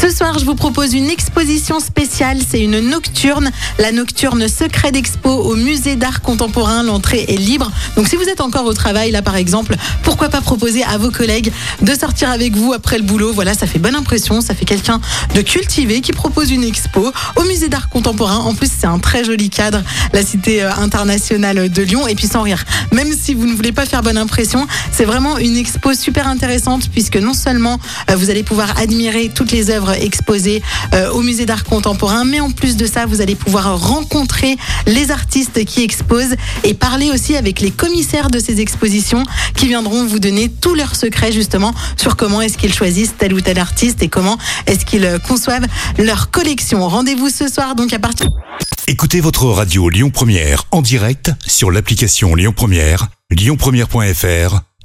Ce soir, je vous propose une exposition spéciale. C'est une nocturne, la nocturne Secret d'Expo au musée d'art contemporain. L'entrée est libre. Donc, si vous êtes encore au travail, là par exemple, pourquoi pas proposer à vos collègues de sortir avec vous après le boulot? Voilà, ça fait bonne impression. Ça fait quelqu'un de cultivé qui propose une expo au musée d'art contemporain. En plus, c'est un très joli cadre, la cité euh, internationale de Lyon. Et puis, sans rire, même si vous ne voulez pas faire bonne impression, c'est vraiment une expo super intéressante puisque non seulement euh, vous allez pouvoir admirer toutes les œuvres exposées euh, au musée d'art contemporain, mais en plus de ça, vous allez pouvoir rencontrer les artistes qui exposent et parler aussi avec les commissaires de ces expositions qui viendront vous donner tous leurs secrets justement sur comment est-ce qu'ils choisissent tel ou tel artiste et comment est-ce qu'ils euh, conçoivent leur collection. Rendez-vous ce soir donc à partir Écoutez votre radio Lyon Première en direct sur l'application Lyon Première, lyonpremière.fr